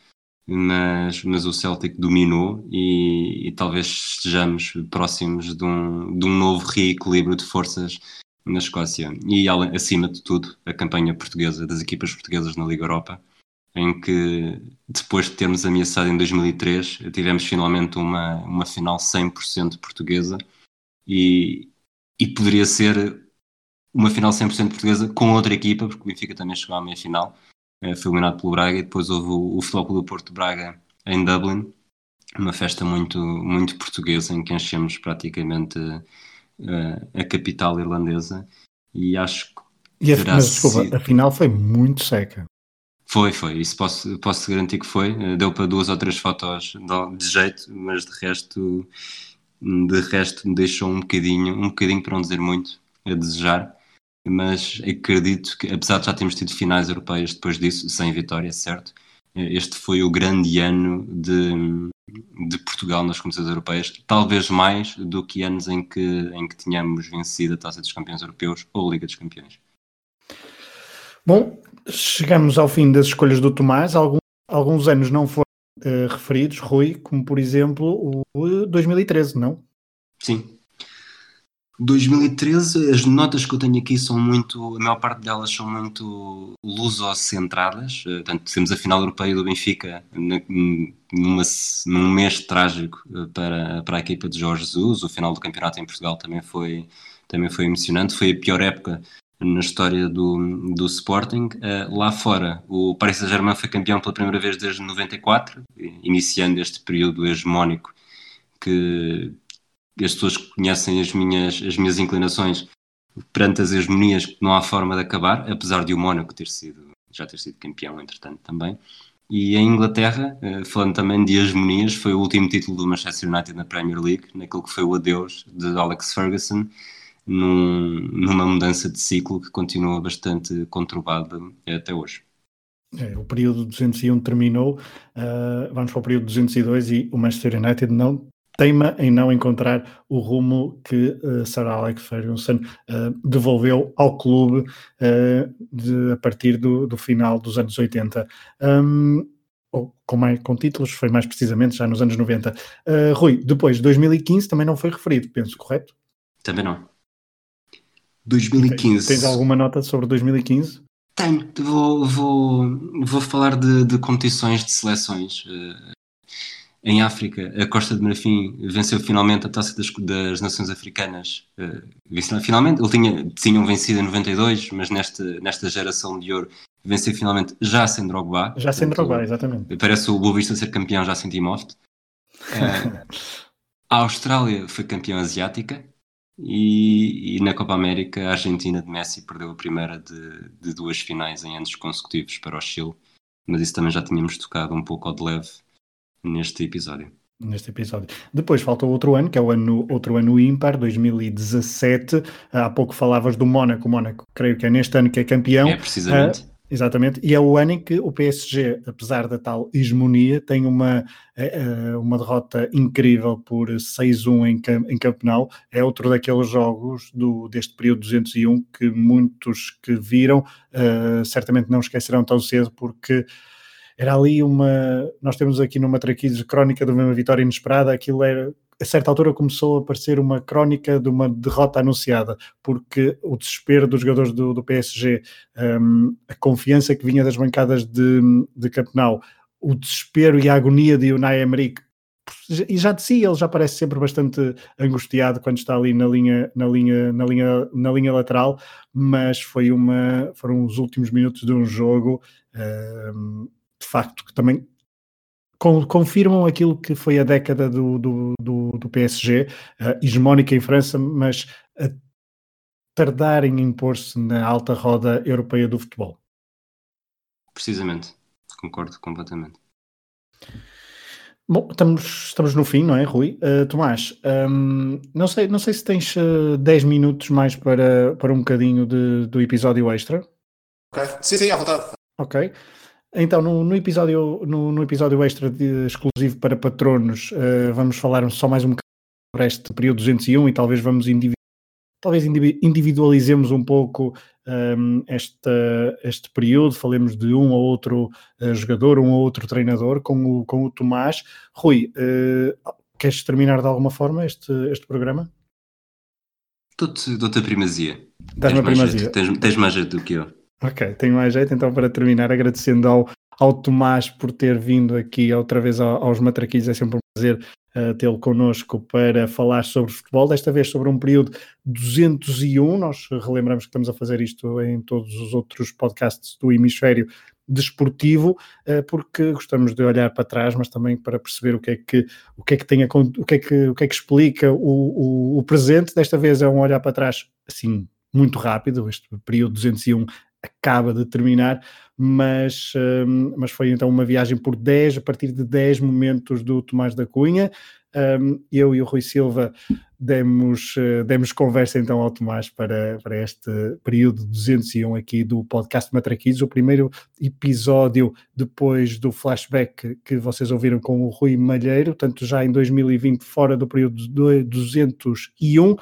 mas, mas o Celtic dominou e, e, talvez estejamos próximos de um, de um novo reequilíbrio de forças na Escócia. E acima de tudo, a campanha portuguesa, das equipas portuguesas na Liga Europa, em que depois de termos ameaçado em 2003, tivemos finalmente uma, uma final 100% portuguesa e, e poderia ser uma final 100% portuguesa com outra equipa, porque o Benfica também chegou à meia-final, eh, foi eliminado pelo Braga e depois houve o, o Futebol Clube do Porto Braga em Dublin, uma festa muito, muito portuguesa em que enchemos praticamente uh, a capital irlandesa e acho que e a, mas, desculpa, sido... a final foi muito seca. Foi, foi, isso posso, posso garantir que foi. Eh, deu para duas ou três fotos de jeito, mas de resto de resto me deixou um bocadinho, um bocadinho para não dizer muito, a desejar, mas acredito que, apesar de já termos tido finais europeias depois disso, sem vitória, certo? Este foi o grande ano de, de Portugal nas competições europeias, talvez mais do que anos em que, em que tínhamos vencido a Taça dos Campeões Europeus ou a Liga dos Campeões. Bom, chegamos ao fim das escolhas do Tomás. Alguns, alguns anos não foram uh, referidos, Rui, como por exemplo o 2013, não? Sim. 2013, as notas que eu tenho aqui são muito, a maior parte delas são muito luso-centradas, eh, portanto temos a final europeia do Benfica numa, num mês trágico eh, para, para a equipa de Jorge Jesus, o final do campeonato em Portugal também foi, também foi emocionante, foi a pior época na história do, do Sporting. Uh, lá fora, o Paris Saint-Germain foi campeão pela primeira vez desde 94, iniciando este período hegemónico que as pessoas que conhecem as minhas, as minhas inclinações perante as hegemonias que não há forma de acabar, apesar de o Mónaco ter sido, já ter sido campeão, entretanto, também. E em Inglaterra, eh, falando também de hegemonias, foi o último título do Manchester United na Premier League, naquilo que foi o adeus de Alex Ferguson, num, numa mudança de ciclo que continua bastante conturbada até hoje. É, o período 201 terminou, uh, vamos para o período 202 e o Manchester United não teima em não encontrar o rumo que uh, Sir Alex Ferguson uh, devolveu ao clube uh, de, a partir do, do, final dos anos 80. Um, ou com, mais, com títulos, foi mais precisamente já nos anos 90. Uh, Rui, depois, 2015 também não foi referido, penso, correto? Também não. 2015. Tens, tens alguma nota sobre 2015? Tenho, vou, vou, vou falar de, de competições de seleções. Uh, em África, a Costa de Marfim venceu finalmente a Taça das, das Nações Africanas. Uh, finalmente, ele tinha, tinham vencido em 92, mas nesta, nesta geração de ouro venceu finalmente já sem Drogba. Já sem Drogba, exatamente. Parece o Boa Vista ser campeão já sem Timoft. Uh, a Austrália foi campeã asiática e, e, na Copa América a Argentina de Messi perdeu a primeira de, de duas finais em anos consecutivos para o Chile, mas isso também já tínhamos tocado um pouco ao de leve neste episódio. Neste episódio. Depois falta outro ano, que é o ano, outro ano ímpar, 2017. Há pouco falavas do Mónaco. O Mónaco, creio que é neste ano que é campeão. É, precisamente. Exatamente. E é o ano em que o PSG, apesar da tal hegemonia, tem uma, uh, uma derrota incrível por 6-1 em, em Campenau. É outro daqueles jogos do, deste período 201 que muitos que viram uh, certamente não esquecerão tão cedo, porque era ali uma. Nós temos aqui numa Traquizes crónica de uma vitória inesperada, aquilo era. A certa altura começou a parecer uma crónica de uma derrota anunciada, porque o desespero dos jogadores do, do PSG, um, a confiança que vinha das bancadas de, de Campenau, o desespero e a agonia de Unai Emery, e já de si ele já parece sempre bastante angustiado quando está ali na linha, na linha, na linha, na linha lateral, mas foi uma, foram os últimos minutos de um jogo um, de facto, que também confirmam aquilo que foi a década do, do, do, do PSG, uh, hegemónica em França, mas a tardar em impor-se na alta roda europeia do futebol. Precisamente, concordo completamente. Bom, estamos, estamos no fim, não é, Rui? Uh, Tomás, um, não, sei, não sei se tens uh, eh, 10 minutos mais para, para um bocadinho de, do episódio extra. Ok, sim, sim, à vontade. Ok. Então, no, no, episódio, no, no, episódio extra de, exclusivo para patronos, uh, vamos falar só mais um bocadinho sobre este período 201 e talvez vamos individu talvez individualizemos um pouco um, ehm, este, este período, falemos de um ou outro uh, jogador, um ou outro treinador, com o, com o Tomás. Rui, uh, queres terminar de alguma forma este, este programa? Dou-te dou a primazia. Dás-me a primazia. Tens, tens mais jeito do que eu. Ok, tenho mais jeito então para terminar agradecendo ao, ao Tomás por ter vindo aqui outra vez aos Matraquilhos, é sempre um prazer uh, tê-lo connosco para falar sobre futebol, desta vez sobre um período 201, nós relembramos que estamos a fazer isto em todos os outros podcasts do hemisfério desportivo, uh, porque gostamos de olhar para trás, mas também para perceber o que é que, o que, é que, tem a, o que, é que, o que é que explica o, o, o presente, desta vez é um olhar para trás assim muito rápido, este período 201 acaba de terminar, mas, um, mas foi então uma viagem por 10, a partir de 10 momentos do Tomás da Cunha. Um, eu e o Rui Silva demos, uh, demos conversa então ao Tomás para, para este período 201 aqui do podcast Matraquilhos, o primeiro episódio depois do flashback que vocês ouviram com o Rui Malheiro, tanto já em 2020 fora do período 201,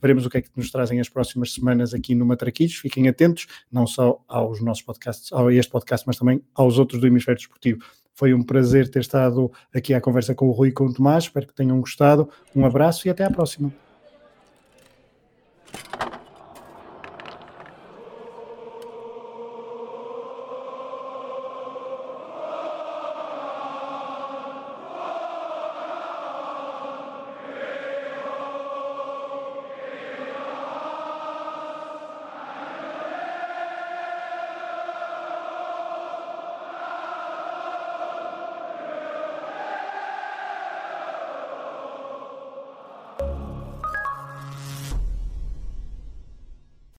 Veremos o que é que nos trazem as próximas semanas aqui no Matraquilhos. Fiquem atentos, não só aos nossos podcasts, a este podcast, mas também aos outros do Hemisfério Desportivo. Foi um prazer ter estado aqui à conversa com o Rui e com o Tomás. Espero que tenham gostado. Um abraço e até à próxima.